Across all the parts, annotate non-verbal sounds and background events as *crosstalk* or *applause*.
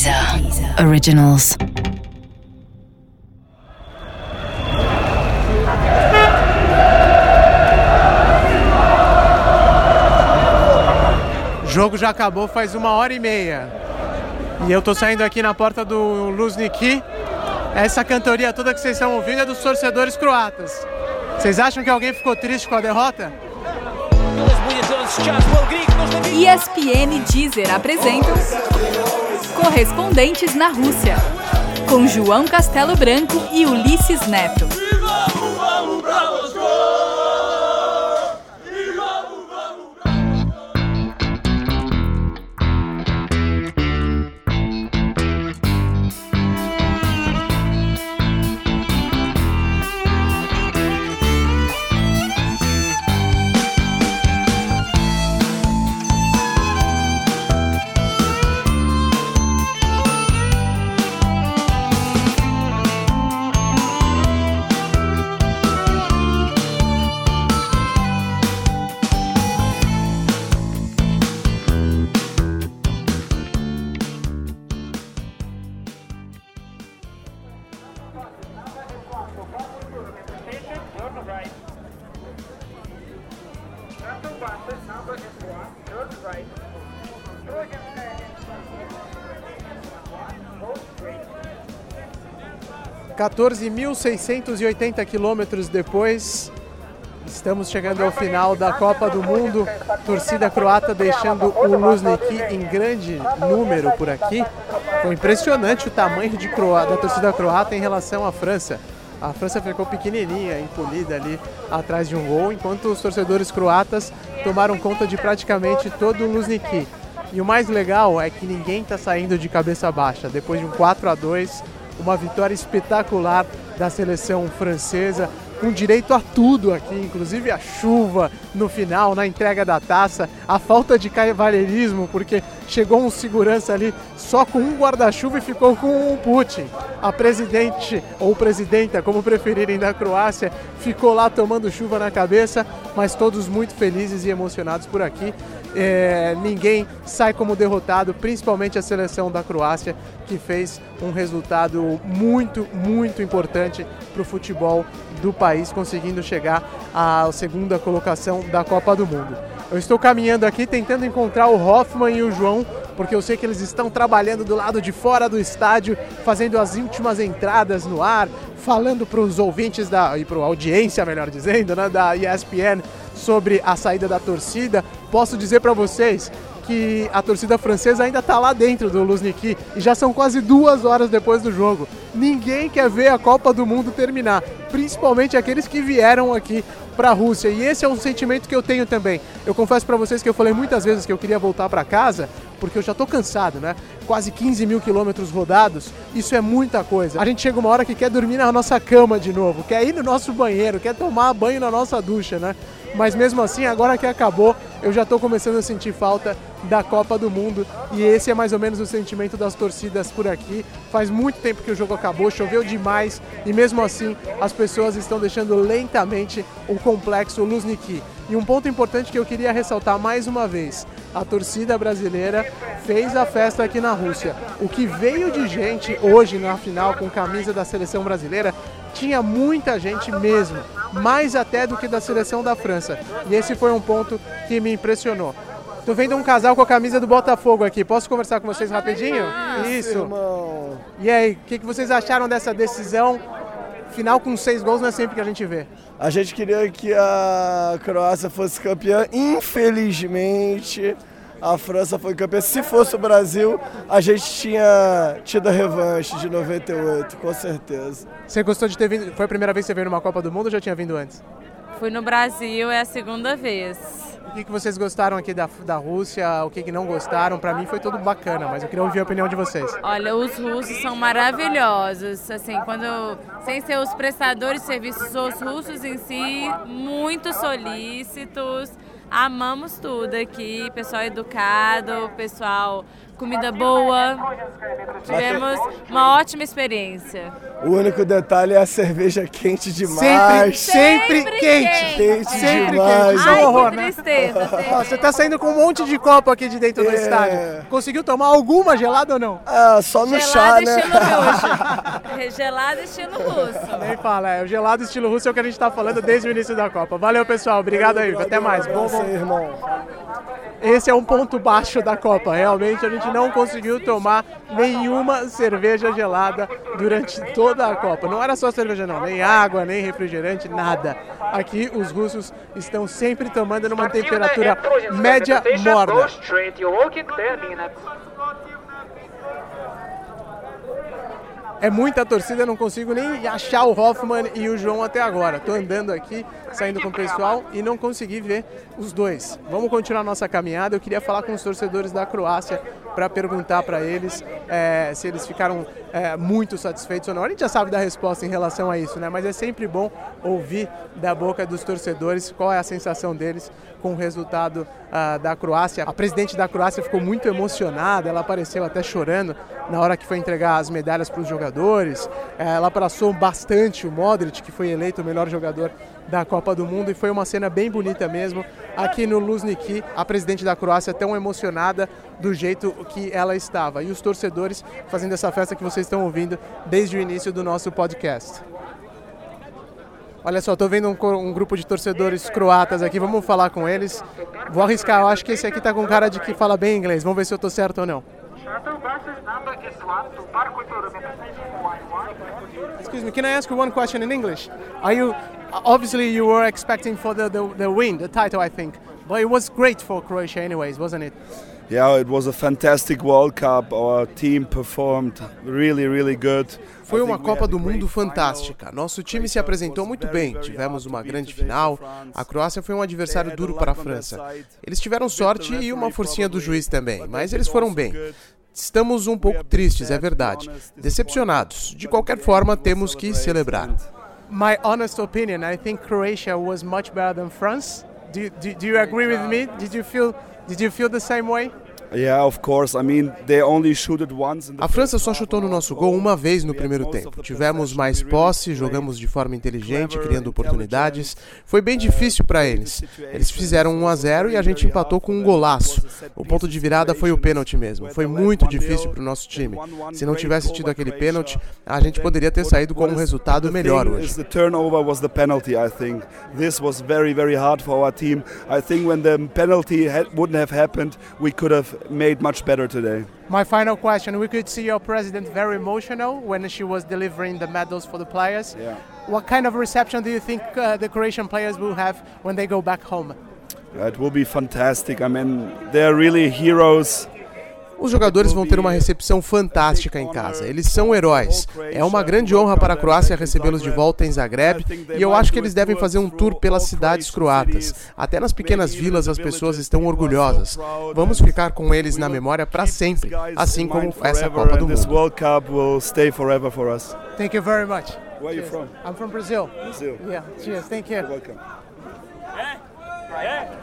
Deezer Originals. O jogo já acabou faz uma hora e meia. E eu tô saindo aqui na porta do Luzniki. Essa cantoria toda que vocês estão ouvindo é dos torcedores croatas. Vocês acham que alguém ficou triste com a derrota? ESPN Deezer apresentam Correspondentes na Rússia, com João Castelo Branco e Ulisses Neto. 14.680 quilômetros depois, estamos chegando ao final da Copa do Mundo. Torcida croata deixando o Luzniki em grande número por aqui. Foi impressionante o tamanho de da torcida croata em relação à França. A França ficou pequenininha, encolhida ali atrás de um gol, enquanto os torcedores croatas tomaram conta de praticamente todo o Luzniki. E o mais legal é que ninguém está saindo de cabeça baixa. Depois de um 4 a 2 uma vitória espetacular da seleção francesa, com direito a tudo aqui, inclusive a chuva no final, na entrega da taça, a falta de cavalheirismo, porque chegou um segurança ali só com um guarda-chuva e ficou com um Putin. A presidente ou presidenta, como preferirem, da Croácia, ficou lá tomando chuva na cabeça, mas todos muito felizes e emocionados por aqui é, ninguém sai como derrotado, principalmente a seleção da Croácia, que fez um resultado muito, muito importante para o futebol do país, conseguindo chegar à segunda colocação da Copa do Mundo. Eu estou caminhando aqui tentando encontrar o Hoffman e o João, porque eu sei que eles estão trabalhando do lado de fora do estádio, fazendo as últimas entradas no ar, falando para os ouvintes da e para a audiência, melhor dizendo, né, da ESPN sobre a saída da torcida. Posso dizer para vocês que a torcida francesa ainda está lá dentro do Luzniki e já são quase duas horas depois do jogo. Ninguém quer ver a Copa do Mundo terminar, principalmente aqueles que vieram aqui para a Rússia. E esse é um sentimento que eu tenho também. Eu confesso para vocês que eu falei muitas vezes que eu queria voltar para casa, porque eu já estou cansado, né? Quase 15 mil quilômetros rodados, isso é muita coisa. A gente chega uma hora que quer dormir na nossa cama de novo, quer ir no nosso banheiro, quer tomar banho na nossa ducha, né? Mas mesmo assim, agora que acabou, eu já estou começando a sentir falta da Copa do Mundo e esse é mais ou menos o sentimento das torcidas por aqui. Faz muito tempo que o jogo acabou, choveu demais e mesmo assim as pessoas estão deixando lentamente o complexo Luzniki. E um ponto importante que eu queria ressaltar mais uma vez: a torcida brasileira fez a festa aqui na Rússia. O que veio de gente hoje na final com camisa da seleção brasileira tinha muita gente mesmo, mais até do que da seleção da França. E esse foi um ponto que me impressionou. Tô vendo um casal com a camisa do Botafogo aqui. Posso conversar com vocês rapidinho? Isso. E aí, o que, que vocês acharam dessa decisão? Final com seis gols não é sempre que a gente vê. A gente queria que a Croácia fosse campeã. Infelizmente, a França foi campeã. Se fosse o Brasil, a gente tinha tido a revanche de 98, com certeza. Você gostou de ter vindo? Foi a primeira vez que você veio numa Copa do Mundo ou já tinha vindo antes? Fui no Brasil, é a segunda vez. O que, que vocês gostaram aqui da, da Rússia? O que, que não gostaram? Para mim foi tudo bacana, mas eu queria ouvir a opinião de vocês. Olha, os russos são maravilhosos. Assim, quando sem ser os prestadores de serviços, os russos em si, muito solícitos. Amamos tudo aqui, pessoal educado, pessoal comida boa. Tivemos uma ótima experiência. O único detalhe é a cerveja quente demais. Sempre, sempre, Sempre quente. Quente Sempre demais. quente. É um Ai, horror, que né? tristeza. Ó, Você tá saindo com um monte de copo aqui de dentro do É. estádio. Conseguiu tomar alguma gelada ou não? Ah, só no chá, Gelado né? estilo russo. *laughs* Gelado estilo russo. Nem fala, é o gelado estilo russo é o que a gente tá falando desde o início da Copa. Valeu, pessoal. Obrigado aí. Até mais. Bom, Você, bom. irmão. Esse é um ponto baixo da Copa. Realmente a gente não conseguiu tomar nenhuma cerveja gelada durante toda a Copa. Não era só cerveja não, nem água, nem refrigerante, nada. Aqui os russos estão sempre tomando numa temperatura média morna. É muita torcida, não consigo nem achar o Hoffman e o João até agora. Tô andando aqui, saindo com o pessoal e não consegui ver os dois. Vamos continuar nossa caminhada. Eu queria falar com os torcedores da Croácia para perguntar para eles eh, se eles ficaram eh, muito satisfeitos ou não. A gente já sabe da resposta em relação a isso, né? Mas é sempre bom ouvir da boca dos torcedores qual é a sensação deles com o resultado ah, da Croácia. A presidente da Croácia ficou muito emocionada, ela apareceu até chorando na hora que foi entregar as medalhas para os jogadores. Eh, Ela abraçou bastante o Modric, que foi eleito o melhor jogador da Copa do Mundo e foi uma cena bem bonita mesmo aqui no Luzniki, a presidente da Croácia tão emocionada do jeito que ela estava e os torcedores fazendo essa festa que vocês estão ouvindo desde o início do nosso podcast. Olha só, tô vendo um, um grupo de torcedores croatas aqui, vamos falar com eles. Vou arriscar, eu acho que esse aqui tá com cara de que fala bem inglês, vamos ver se eu tô certo ou não. Excuse me, can I ask you one question in English? Are you obviously you were expecting for the, the, the win, the title, I think, but it was great for Croatia, anyways, wasn't it? Yeah, it was a fantastic World Cup. Our team performed really, really good. Foi uma Copa do Mundo fantástica. Nosso time se apresentou muito bem. Tivemos uma grande final. A Croácia foi um adversário duro para a França. Eles tiveram sorte e uma forcinha do juiz também, mas eles foram bem. Estamos um pouco tristes, é verdade. Decepcionados. De qualquer forma, temos que celebrar. My honest opinion, I think Croatia was much better than France. Do, do, do you agree with me? Did you feel did you feel the same way? Yeah, of course. I mean, they only shoot it once in the A França só chutou no nosso gol uma vez no primeiro tempo. Tivemos mais posse, jogamos de forma inteligente, criando oportunidades. Foi bem difícil para eles. Eles fizeram 1 a 0 e a gente empatou com um golaço. O ponto de virada foi o pênalti mesmo. Foi muito difícil para o nosso time. Se não tivesse tido aquele pênalti, a gente poderia ter saído com um resultado melhor hoje. the turnover was the penalty. I think this was very, very hard for our team. I think when the penalty wouldn't have happened, we could have made much better today. My final question, we could see your president very emotional when she was delivering the medals for the players. Yeah. What kind of reception do you think uh, the Croatian players will have when they go back home? It will be fantastic. I mean, they're really heroes. Os jogadores vão ter uma recepção fantástica em casa. Eles são heróis. É uma grande honra para a Croácia recebê-los de volta em Zagreb e eu acho que eles devem fazer um tour pelas cidades croatas. Até nas pequenas vilas as pessoas estão orgulhosas. Vamos ficar com eles na memória para sempre, assim como essa Copa do This Mundo. World Cup will stay forever for us. Thank you very much. Where are you from? I'm from Brazil. Brazil. Yeah, cheers. Thank you. Welcome.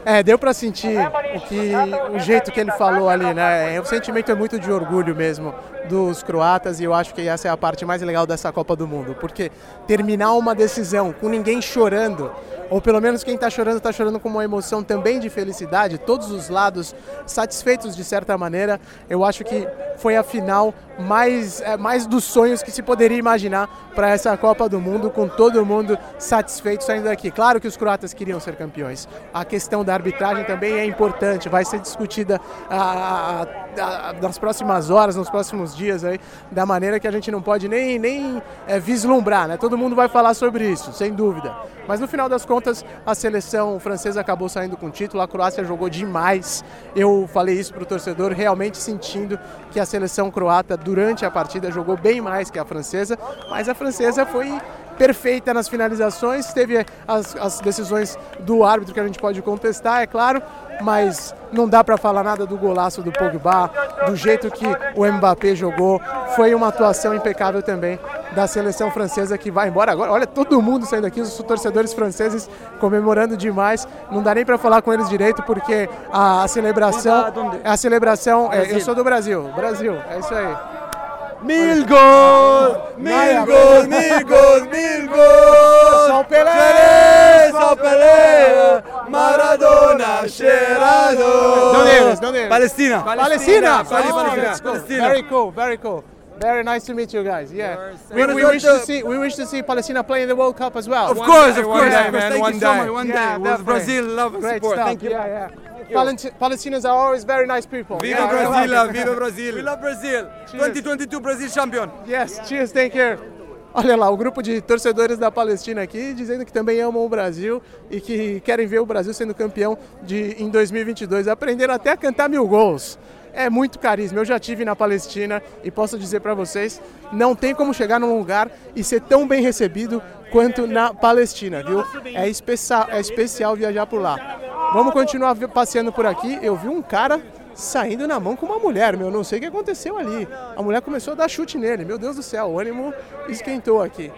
É, deu pra sentir o que o jeito que ele falou ali, né? O sentimento é muito de orgulho mesmo dos croatas e eu acho que essa é a parte mais legal dessa Copa do Mundo, porque terminar uma decisão com ninguém chorando, ou pelo menos quem tá chorando tá chorando com uma emoção também de felicidade, todos os lados satisfeitos de certa maneira, eu acho que foi a final mais é, mais dos sonhos que se poderia imaginar para essa Copa do Mundo, com todo mundo satisfeito saindo daqui. Claro que os croatas queriam ser campeões. A questão da arbitragem também é importante, vai ser discutida ah, ah, nas próximas horas, nos próximos dias aí, da maneira que a gente não pode nem, nem é, vislumbrar, né? Todo mundo vai falar sobre isso, sem dúvida. Mas no final das contas, a seleção francesa acabou saindo com o título, a Croácia jogou demais. Eu falei isso para o torcedor, realmente sentindo que a seleção croata, durante a partida, jogou bem mais que a francesa, mas a francesa foi perfeita nas finalizações, teve as, as decisões do árbitro que a gente pode contestar, é claro, mas não dá para falar nada do golaço do Pogba, do jeito que o Mbappé jogou, foi uma atuação impecável também da seleção francesa que vai embora agora. Olha, todo mundo saindo aqui, os torcedores franceses comemorando demais. Não dá nem para falar com eles direito porque a, a celebração, a celebração, é, eu sou do Brasil, Brasil, é isso aí. Mil gols, mil gols, mil gols, mil gols. São Pelé, São Pelé, Maradona, cheirado. Onde eles? Onde eles? Palestina. Palestina. Palestina. Oh, let's go. Palestina. Very cool, very cool. Very nice to meet you guys. Yeah, we, we wish to see we wish to see Palestina play in the World Cup as well. Of course, of course, day, of course. man, Thank one you so day. much. One Yeah, day, with definitely. Brazil, love and Great support. stuff. Thank you. Yeah, yeah. Palest- Palestinians are always very nice people. Viva Yeah, Brazil, viva Brazil. We love Brazil. 2022 Brazil champion. Yes, cheers, thank you. Olha lá, o grupo de torcedores da Palestina aqui dizendo que também amam o Brasil e que querem ver o Brasil sendo campeão de, em 2022. Aprenderam até a cantar mil gols. É muito carisma. Eu já tive na Palestina e posso dizer para vocês, não tem como chegar num lugar e ser tão bem recebido quanto na Palestina, viu? É especial, é especial viajar por lá. Vamos continuar passeando por aqui. Eu vi um cara saindo na mão com uma mulher, meu, não sei o que aconteceu ali. A mulher começou a dar chute nele, meu Deus do céu, o ânimo esquentou aqui.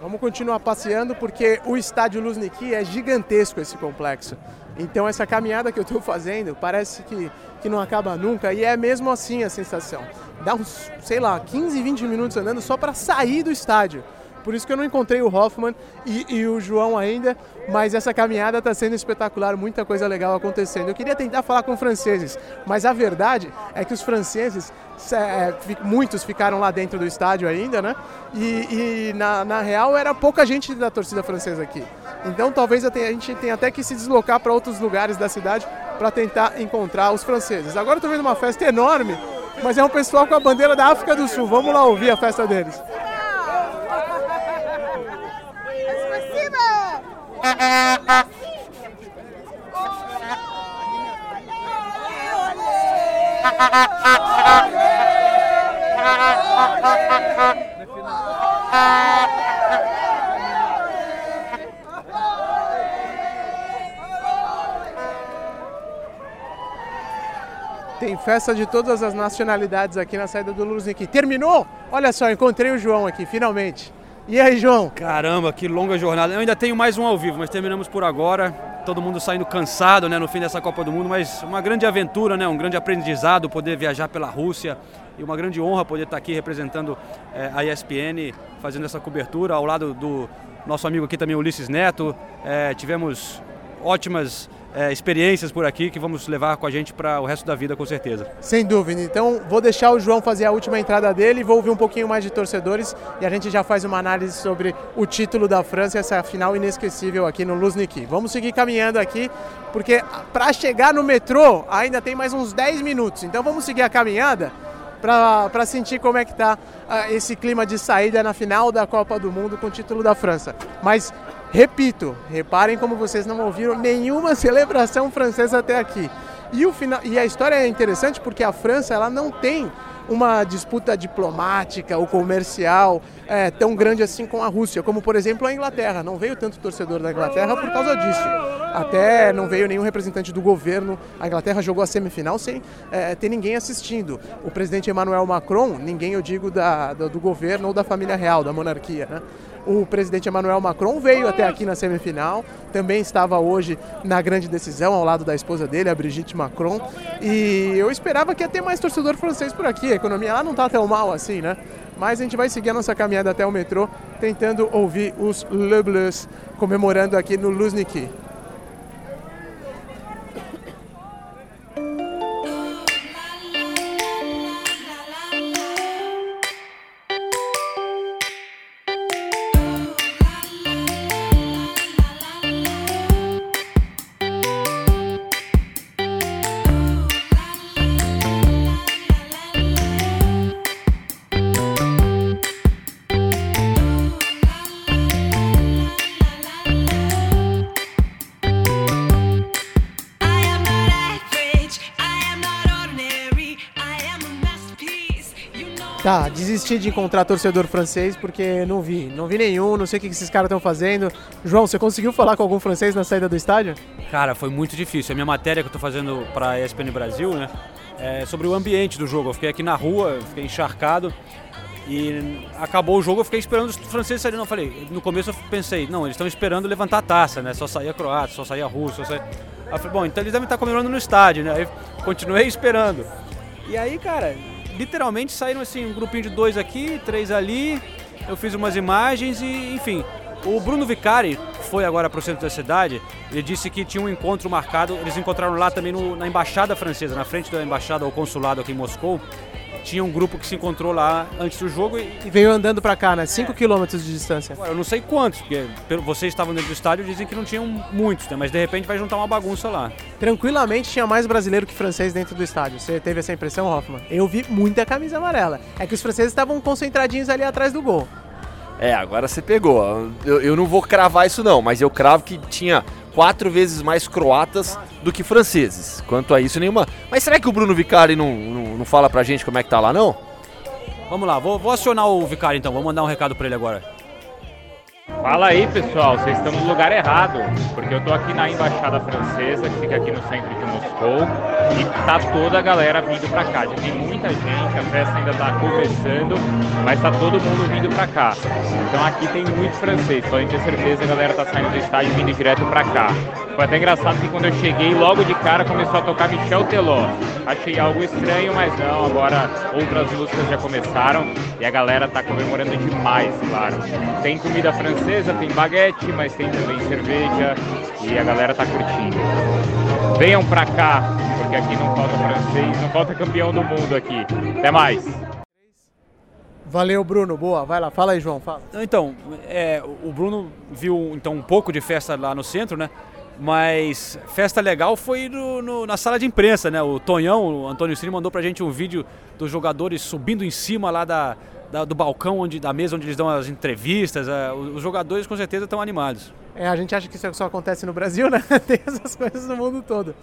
Vamos continuar passeando porque o estádio Luzniki é gigantesco esse complexo. Então essa caminhada que eu estou fazendo parece que, que não acaba nunca e é mesmo assim a sensação. Dá uns, sei lá, 15, 20 minutos andando só para sair do estádio. Por isso que eu não encontrei o Hoffman e, e o João ainda, mas essa caminhada está sendo espetacular, muita coisa legal acontecendo. Eu queria tentar falar com franceses, mas a verdade é que os franceses, se- é, muitos ficaram lá dentro do estádio ainda, né? E, e na, na real era pouca gente da torcida francesa aqui. Então talvez a gente tenha até que se deslocar para outros lugares da cidade para tentar encontrar os franceses. Agora estou vendo uma festa enorme, mas é um pessoal com a bandeira da África do Sul. Vamos lá ouvir a festa deles. Tem festa de todas as nacionalidades aqui na saída do Luzniki. Terminou? Olha só, encontrei o João aqui, finalmente. E aí, João? Caramba, que longa jornada. Eu ainda tenho mais um ao vivo, mas terminamos por agora. Todo mundo saindo cansado né, no fim dessa Copa do Mundo, mas uma grande aventura, né, um grande aprendizado poder viajar pela Rússia e uma grande honra poder estar aqui representando eh, a ESPN, fazendo essa cobertura ao lado do nosso amigo aqui também, Ulisses Neto. Eh, tivemos ótimas eh, experiências por aqui que vamos levar com a gente para o resto da vida, com certeza. Sem dúvida. Então, vou deixar o João fazer a última entrada dele, vou ouvir um pouquinho mais de torcedores e a gente já faz uma análise sobre o título da França essa final inesquecível aqui no Luzniki. Vamos seguir caminhando aqui, porque para chegar no metrô ainda tem mais uns 10 minutos. Então, vamos seguir a caminhada para sentir como é que tá ah, esse clima de saída na final da Copa do Mundo com o título da França. Mas repito, reparem como vocês não ouviram nenhuma *laughs* celebração francesa até aqui. E, o final, e a história é interessante porque a França ela não tem uma disputa diplomática ou comercial é, tão grande assim com a Rússia, como por exemplo a Inglaterra. Não veio tanto torcedor da Inglaterra por causa disso. Até não veio nenhum representante do governo. A Inglaterra jogou a semifinal sem é, ter ninguém assistindo. O presidente Emmanuel Macron, ninguém eu digo da, do, do governo ou da família real, da monarquia, né? O presidente Emmanuel Macron veio até aqui na semifinal, também estava hoje na grande decisão ao lado da esposa dele, a Brigitte Macron. E eu esperava que ia ter mais torcedor francês por aqui. A economia lá não está tão mal assim, né? Mas a gente vai seguir a nossa caminhada até o metrô, tentando ouvir os Le Bleus comemorando aqui no Luzniki. Desisti de encontrar torcedor francês porque não vi, não vi nenhum, não sei o que esses caras estão fazendo. João, você conseguiu falar com algum francês na saída do estádio? Cara, foi muito difícil. A minha matéria que eu tô fazendo para a ESPN Brasil, né? é, sobre o ambiente do jogo. Eu fiquei aqui na rua, fiquei encharcado e acabou o jogo, eu fiquei esperando os franceses saírem. Não, falei, no começo eu pensei, não, eles estão esperando levantar a taça, né? Só sair a Croácia, só sair a Rússia, só sair... Aí eu falei, bom, então eles devem estar comemorando no estádio, né? Aí continuei esperando. E aí, cara, literalmente saíram assim, um grupinho de dois aqui, três ali. Eu fiz umas imagens e, enfim, o Bruno Vicari foi agora para o centro da cidade. Ele disse que tinha um encontro marcado. Eles encontraram lá também no, na embaixada francesa, na frente da embaixada ou consulado aqui em Moscou tinha um grupo que se encontrou lá antes do jogo e, e veio andando para cá, né? 5 é. quilômetros de distância. Eu não sei quantos, porque vocês estavam dentro do estádio dizem que não tinham muitos, né? mas de repente vai juntar uma bagunça lá. Tranquilamente tinha mais brasileiro que francês dentro do estádio. Você teve essa impressão, Hoffman? Eu vi muita camisa amarela. É que os franceses estavam concentradinhos ali atrás do gol. É, agora você pegou. Eu, eu não vou cravar isso não, mas eu cravo que tinha quatro vezes mais croatas do que franceses. Quanto a isso, nenhuma. Mas será que o Bruno Vicari não, não, não fala pra gente como é que tá lá, não? Vamos lá, vou, vou acionar o Vicari então, vou mandar um recado pra ele agora. Fala aí pessoal, vocês estão no lugar errado, porque eu estou aqui na Embaixada Francesa, que fica aqui no centro de Moscou, e tá toda a galera vindo para cá. Já tem muita gente, a festa ainda está começando, mas tá todo mundo vindo para cá. Então aqui tem muito francês, podem ter certeza a galera está saindo do estádio vindo direto para cá. Foi até engraçado que quando eu cheguei, logo de cara começou a tocar Michel Teló. Achei algo estranho, mas não, agora outras músicas já começaram e a galera tá comemorando demais, claro. Tem comida francesa, tem baguete, mas tem também cerveja e a galera tá curtindo. Venham pra cá, porque aqui não falta francês, não falta campeão do mundo aqui. Até mais! Valeu, Bruno. Boa. Vai lá. Fala aí, João. Fala. Então, é, o Bruno viu então um pouco de festa lá no centro, né? Mas festa legal foi no, no, na sala de imprensa, né? O Tonhão, o Antônio Cine, mandou pra gente um vídeo dos jogadores subindo em cima lá da, da, do balcão, onde, da mesa onde eles dão as entrevistas. É, os jogadores com certeza estão animados. É, a gente acha que isso só acontece no Brasil, né? *laughs* Tem essas coisas no mundo todo.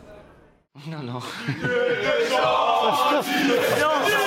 Não, não. *laughs* *laughs*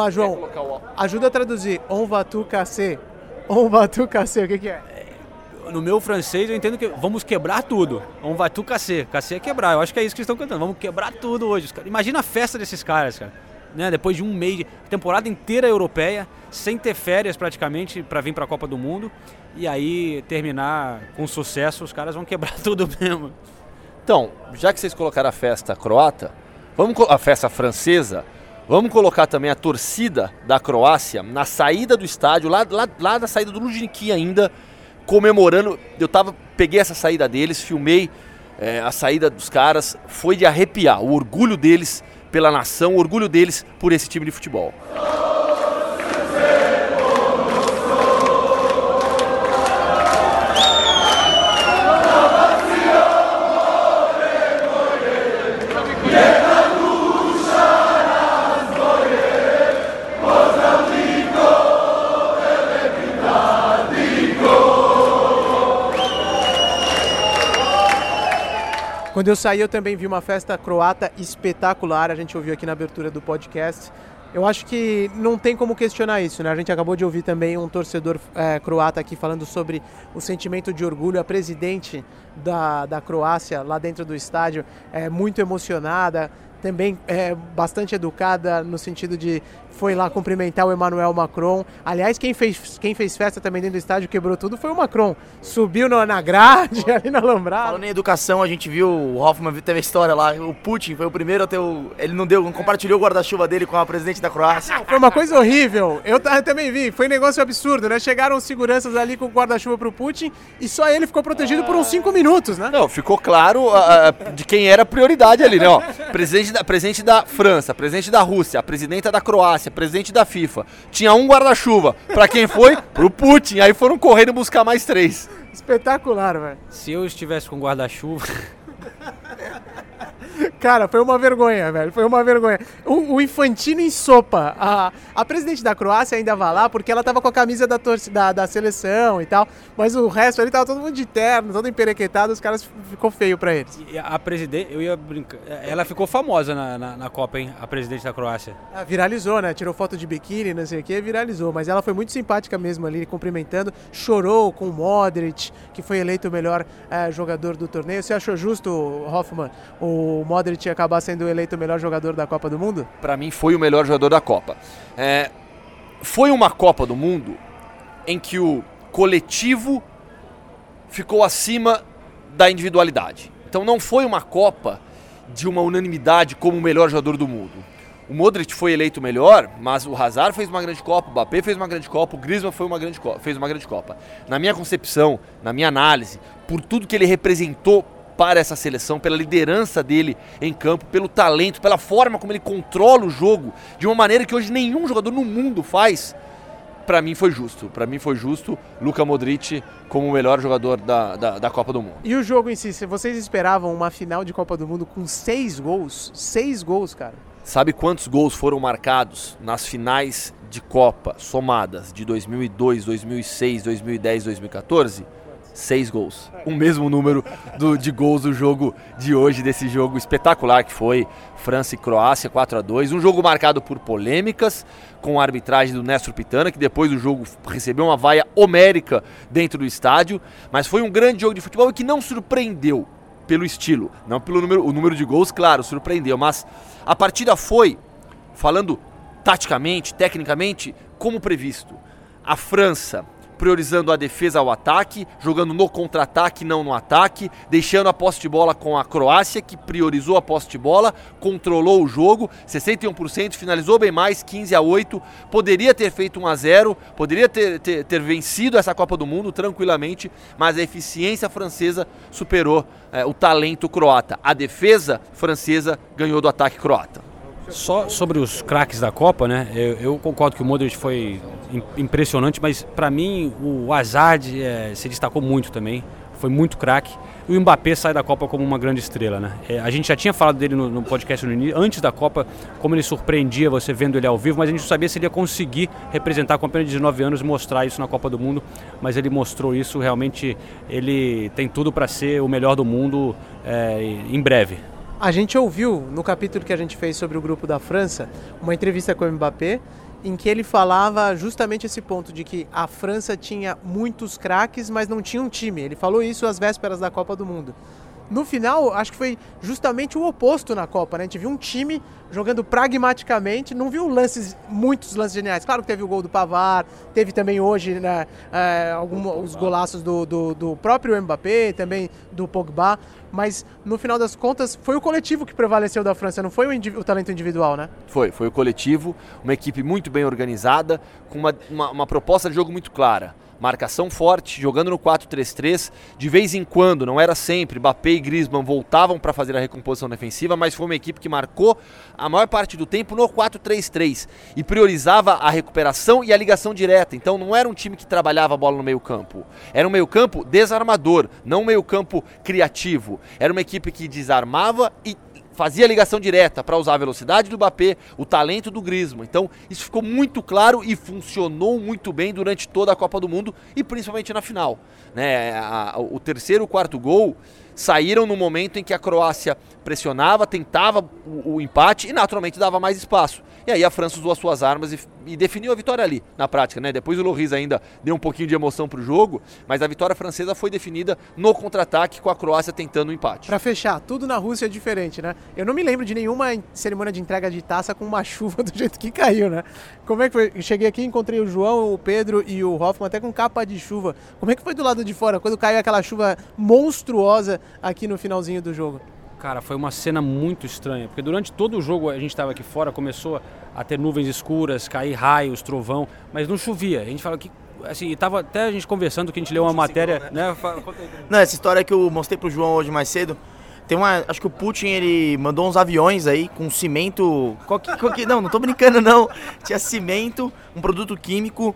lá, João. Ajuda a traduzir. On va tu casser. On va tu casser. O que, que é? No meu francês eu entendo que vamos quebrar tudo. On va tu casser. Casser é quebrar. Eu acho que é isso que eles estão cantando. Vamos quebrar tudo hoje. Imagina a festa desses caras, cara. Né? Depois de um mês, de temporada inteira europeia, sem ter férias praticamente para vir para a Copa do Mundo. E aí terminar com sucesso, os caras vão quebrar *laughs* tudo mesmo. Então, já que vocês colocaram a festa croata, vamos a festa francesa, Vamos colocar também a torcida da Croácia na saída do estádio, lá, lá, lá da saída do Lujniki ainda, comemorando. Eu tava, peguei essa saída deles, filmei é, a saída dos caras, foi de arrepiar. O orgulho deles pela nação, o orgulho deles por esse time de futebol. Quando eu saí, eu também vi uma festa croata espetacular. A gente ouviu aqui na abertura do podcast. Eu acho que não tem como questionar isso, né? A gente acabou de ouvir também um torcedor é, croata aqui falando sobre o sentimento de orgulho. A presidente da, da Croácia lá dentro do estádio é muito emocionada, também é bastante educada no sentido de foi lá cumprimentar o Emmanuel Macron. Aliás, quem fez, quem fez festa também dentro do estádio, quebrou tudo, foi o Macron. Subiu no, na grade, *laughs* ali na Alambrada. Falando em educação, a gente viu, o Hoffman teve a história lá, o Putin foi o primeiro a ter o... Ele não deu, não compartilhou o guarda-chuva dele com a presidente da Croácia. Foi uma coisa horrível. Eu, eu também vi, foi um negócio absurdo, né? Chegaram os seguranças ali com o guarda-chuva pro Putin e só ele ficou protegido por uns cinco minutos, né? Não, ficou claro uh, de quem era a prioridade ali, né? Ó, presidente, da, presidente da França, presidente da Rússia, a presidenta da Croácia, presidente da FIFA. Tinha um guarda-chuva. Pra quem foi? Pro Putin. Aí foram correndo buscar mais três. Espetacular, velho. Se eu estivesse com guarda-chuva. Cara, foi uma vergonha, velho. Foi uma vergonha. O, o, Infantino em sopa. A, a presidente da Croácia ainda vai lá porque ela tava com a camisa da, da, da seleção e tal. Mas o resto ali tava todo mundo de terno, todo emperequetado. Os caras ficou feio pra eles. E a presidente, eu ia brincar. Ela ficou famosa na, na, na, Copa, hein? A presidente da Croácia. Ah, viralizou, né? Tirou foto de biquíni, não sei o que, viralizou. Mas ela foi muito simpática mesmo ali, cumprimentando. Chorou com o Modric, que foi eleito o melhor é, jogador do torneio. Você achou justo, Hoffman, o Modric acabar sendo eleito o melhor jogador da Copa do Mundo? Para mim foi o melhor jogador da Copa. É, foi uma Copa do Mundo em que o coletivo ficou acima da individualidade. Então não foi uma Copa de uma unanimidade como o melhor jogador do mundo. O Modric foi eleito melhor, mas o Hazard fez uma grande Copa, o Mbappé fez uma grande Copa, o Griezmann foi uma grande fez uma grande Copa. Na minha concepção, na minha análise, por tudo que ele representou para essa seleção, pela liderança dele em campo, pelo talento, pela forma como ele controla o jogo, de uma maneira que hoje nenhum jogador no mundo faz. Para mim foi justo. Para mim foi justo Luka Modric como o melhor jogador da, da, da, Copa do Mundo. E o jogo em si, vocês esperavam uma final de Copa do Mundo com seis gols? Seis gols, cara. Sabe quantos gols foram marcados nas finais de Copa somadas de 2002, 2006, 2010, 2014? Seis gols. O mesmo número do, de gols do jogo de hoje, desse jogo espetacular que foi França e Croácia 4 a 2 Um jogo marcado por polêmicas, com a arbitragem do Néstor Pitana, que depois do jogo recebeu uma vaia homérica dentro do estádio. Mas foi um grande jogo de futebol que não surpreendeu pelo estilo, não pelo número, o número de gols, claro, surpreendeu, mas a partida foi, falando taticamente, tecnicamente, como previsto. A França priorizando a defesa ao ataque, jogando no contra-ataque, não no ataque, deixando a posse de bola com a Croácia, que priorizou a posse de bola, controlou o jogo, 61%, finalizou bem mais, 15 a 8, poderia ter feito 1 a 0, poderia ter, ter, ter vencido essa Copa do Mundo tranquilamente, mas a eficiência francesa superou é, o talento croata. A defesa francesa ganhou do ataque croata. Só sobre os craques da Copa, né? Eu, eu, concordo que o Modric foi impressionante, mas para mim o Hazard é, se destacou muito também. Foi muito craque. E o Mbappé sai da Copa como uma grande estrela, né? É, a gente já tinha falado dele no, no podcast no início, antes da Copa, como ele surpreendia você vendo ele ao vivo, mas a gente não sabia se ele ia conseguir representar com apenas 19 anos e mostrar isso na Copa do Mundo. Mas ele mostrou isso, realmente ele tem tudo para ser o melhor do mundo é, em breve. A gente ouviu no capítulo que a gente fez sobre o grupo da França uma entrevista com o Mbappé em que ele falava justamente esse ponto de que a França tinha muitos craques, mas não tinha um time. Ele falou isso às vésperas da Copa do Mundo. No final, acho que foi justamente o oposto na Copa, né? A gente viu um time jogando pragmaticamente, não viu lances, muitos lances geniais. Claro que teve o gol do Pavar, teve também hoje né, é, alguns, os golaços do, do, do, próprio Mbappé, também do Pogba, mas no final das contas foi o coletivo que prevaleceu da França, não foi o, o talento individual, né? Foi, foi o coletivo, uma equipe muito bem organizada, com uma, uma, uma proposta de jogo muito clara marcação forte, jogando no 4-3-3. De vez em quando, não era sempre, Mbappé e Griezmann voltavam para fazer a recomposição defensiva, mas foi uma equipe que marcou a maior parte do tempo no 4-3-3 e priorizava a recuperação e a ligação direta. Então não era um time que trabalhava a bola no meio-campo. Era um meio-campo desarmador, não um meio-campo criativo. Era uma equipe que desarmava e fazia ligação direta para usar a velocidade do Mbappé, o talento do Griezmann. Então, isso ficou muito claro e funcionou muito bem durante toda a Copa do Mundo e principalmente na final. Né? O terceiro e o quarto gol saíram no momento em que a Croácia pressionava, tentava o, o empate e naturalmente dava mais espaço. E aí a França usou as suas armas e, e definiu a vitória ali, na prática, né? Depois o Loris ainda deu um pouquinho de emoção pro jogo, mas a vitória francesa foi definida no contra-ataque com a Croácia tentando o empate. Pra fechar, tudo na Rússia é diferente, né? Eu não me lembro de nenhuma cerimônia de entrega de taça com uma *laughs* chuva do jeito que caiu, né? Como é que foi? Cheguei aqui, encontrei o João, o Pedro e o Hoffman até com capa de chuva. Como é que foi do lado de fora, quando caiu aquela chuva monstruosa aqui no finalzinho do jogo? Cara, foi uma cena muito estranha, porque durante todo o jogo a gente estava aqui fora, começou a ter nuvens escuras, cair raios, trovão, mas não chovia. A gente fala que assim, tava até a gente conversando que a gente leu uma matéria, né? Não, essa história que eu mostrei pro João hoje mais cedo, tem uma, acho que o Putin ele mandou uns aviões aí com cimento, qualquer, qualquer não, não tô brincando não. Tinha cimento, um produto químico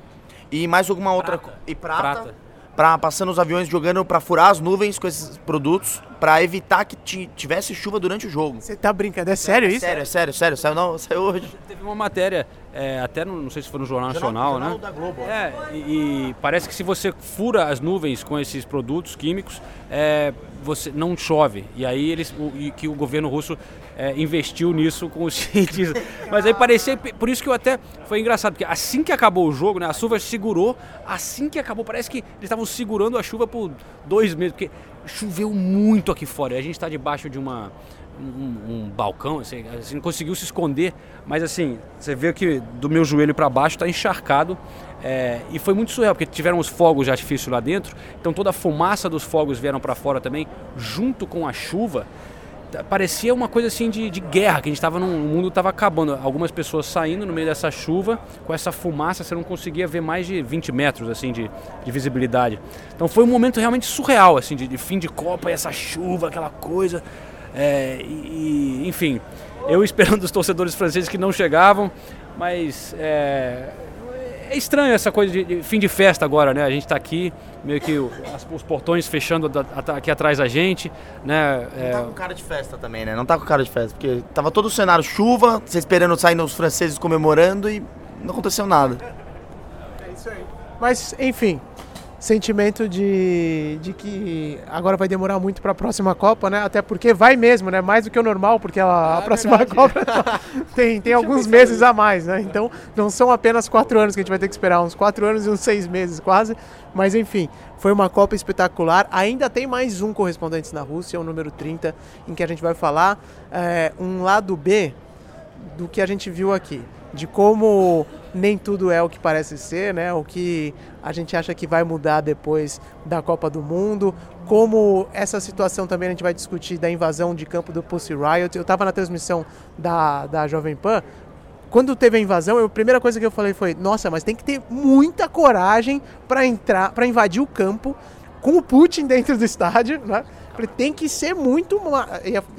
e mais alguma outra Prata. e prata. Prata. Pra, passando os aviões jogando pra furar as nuvens com esses produtos pra evitar que ti- tivesse chuva durante o jogo. Você tá brincando? É sério isso? Sério, é sério, sério. Saiu, não, saiu hoje. Teve uma matéria, é, até no- não sei se foi no Jornal Nacional, Jornal né? da Globo. É, e, e parece que se você fura as nuvens com esses produtos químicos, é, você não chove. E aí eles, o, e que o governo russo é, investiu nisso com os *laughs* cientistas. Mas aí parecia, por isso que eu até foi engraçado, porque assim que acabou o jogo, né, a chuva segurou, assim que acabou, parece que eles estavam segurando a chuva por dois meses, porque choveu muito aqui fora. A gente está debaixo de uma um, um balcão, assim, assim, conseguiu se esconder, mas assim, você vê que do meu joelho para baixo está encharcado é, e foi muito surreal, porque tiveram os fogos de artifício lá dentro, então toda a fumaça dos fogos vieram para fora também, junto com a chuva, parecia uma coisa assim de, de guerra, que a gente estava num o mundo estava acabando, algumas pessoas saindo no meio dessa chuva, com essa fumaça, você não conseguia ver mais de 20 metros assim de, de visibilidade. Então foi um momento realmente surreal, assim, de, de fim de Copa, e essa chuva, aquela coisa. É, e, enfim, eu esperando os torcedores franceses que não chegavam, mas é, é estranho essa coisa de, de fim de festa agora, né? A gente está aqui, meio que os portões fechando aqui atrás da gente, né? Não É, tá com cara de festa também, né? Não tá com cara de festa, porque tava todo o cenário chuva, você esperando sair os franceses comemorando e não aconteceu nada. Mas, enfim, sentimento de, de que agora vai demorar muito para a próxima Copa, né? Até porque vai mesmo, né? Mais do que o normal, porque a, a próxima Copa *laughs* tem, tem alguns meses a mais, né? Então não são apenas quatro anos que a gente vai ter que esperar, uns quatro anos e uns seis meses quase. Mas enfim, foi uma Copa espetacular. Ainda tem mais um Correspondentes na Rússia, o número 30, em que a gente vai falar é, um lado B do que a gente viu aqui, de como nem tudo é o que parece ser, né? O que a gente acha que vai mudar depois da Copa do Mundo, como essa situação também a gente vai discutir da invasão de campo do Pussy Riot. Eu estava na transmissão da, da Jovem Pan. Quando teve a invasão, eu- a primeira coisa que eu falei foi: "Nossa, mas tem que ter muita coragem para entrar, para invadir o campo com o Putin dentro do estádio, né? Tem que ser muito. Ma...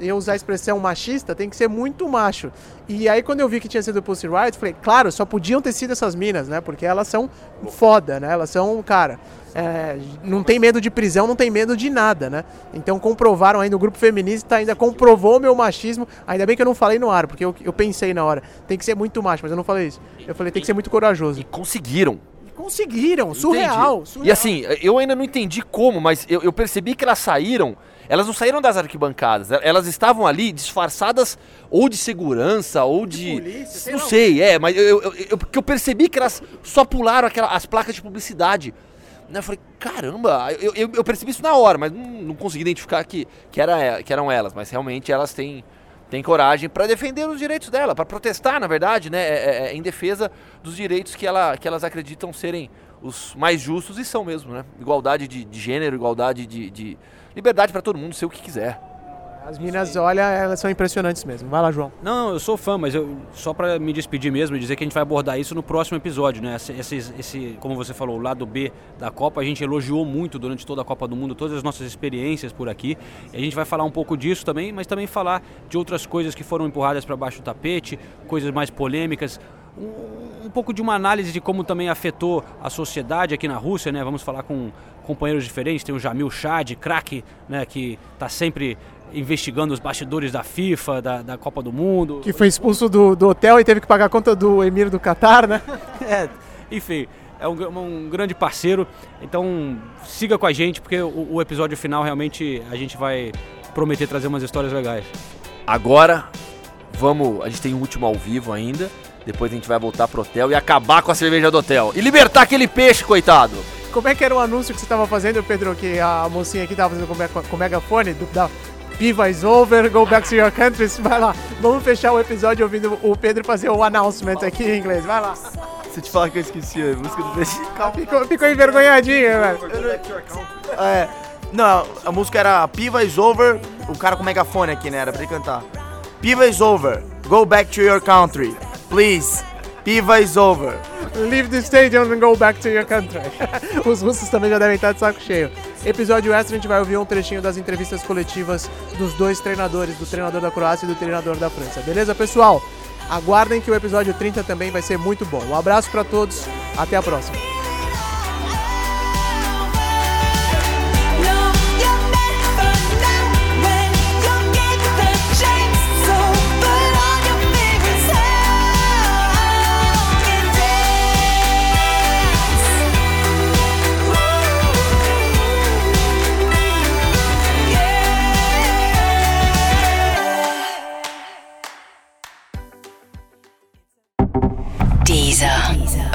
Ia, usar a expressão machista, tem que ser muito macho. E aí, quando eu vi que tinha sido Pussy Riot, falei, claro, só podiam ter sido essas minas, né? Porque elas são foda, né? Elas são, cara, é, não tem medo de prisão, não tem medo de nada, né? Então comprovaram ainda, o grupo feminista ainda comprovou o meu machismo. Ainda bem que eu não falei no ar, porque eu, eu pensei na hora, tem que ser muito macho, mas eu não falei isso. Eu falei, tem que ser muito corajoso. Conseguiram. Conseguiram, surreal, surreal. E assim, eu ainda não entendi como, mas eu, eu percebi que elas saíram. Elas não saíram das arquibancadas. el- Elas estavam ali disfarçadas ou de segurança ou de. não sei, é, mas eu, eu, eu, eu percebi que elas só pularam aquela, as placas de publicidade. Né, Eu falei, caramba, eu, eu, eu percebi isso na hora, mas não, não consegui identificar que, que, era, que eram elas. Mas realmente elas têm, têm coragem para defender os direitos dela, para protestar, na verdade, né, é- é- é em defesa dos direitos que, ela, que elas acreditam serem os mais justos e são mesmo, né? Igualdade de, de gênero, igualdade de, de liberdade para todo mundo ser o que quiser. As minas, olha, elas são impressionantes mesmo. Vai lá, João. Não, eu sou fã, mas eu, só para me despedir mesmo e dizer que a gente vai abordar isso no próximo episódio, né? Esse, esse, esse, como você falou, o lado B da Copa, a gente elogiou muito durante toda a Copa do Mundo, todas as nossas experiências por aqui. E a gente vai falar um pouco disso também, mas também falar de outras coisas que foram empurradas para baixo do tapete, coisas mais polêmicas. Um, um pouco de uma análise de como também afetou a sociedade aqui na Rússia, né? Vamos falar com companheiros diferentes. Tem o Jamil Chad, craque, né? Que está sempre investigando os bastidores da FIFA, da, da Copa do Mundo. Que foi expulso do, do hotel e teve que pagar a conta do Emir do Catar, né? *laughs* É, enfim, é um, um grande parceiro. Então siga com a gente, porque o, o episódio final realmente a gente vai prometer trazer umas histórias legais. Agora, vamos. A gente tem um último ao vivo ainda. Depois a gente vai voltar pro hotel e acabar com a cerveja do hotel. E libertar aquele peixe, coitado. Como é que era o anúncio que você estava fazendo, Pedro, que a mocinha aqui estava fazendo com, o megafone? Do, da Piva is over, go back to your countries. Vai lá, vamos fechar o episódio ouvindo o Pedro fazer o announcement aqui em inglês. Vai lá. Se eu te falar que eu esqueci a música do peixe. Ficou, ficou envergonhadinho, velho. É, não, a música era Piva is over, o cara com megafone aqui, né? Era pra ele cantar. Piva is over, go back to your country. Please, Piva is over. Leave the stadium and go back to your country. *laughs* Os russos também já devem estar de saco cheio. Episódio extra, a gente vai ouvir um trechinho das entrevistas coletivas dos dois treinadores, do treinador da Croácia e do treinador da França. Beleza, pessoal? Aguardem que o episódio 30 também vai ser muito bom. Um abraço pra todos, até a próxima.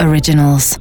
Originals.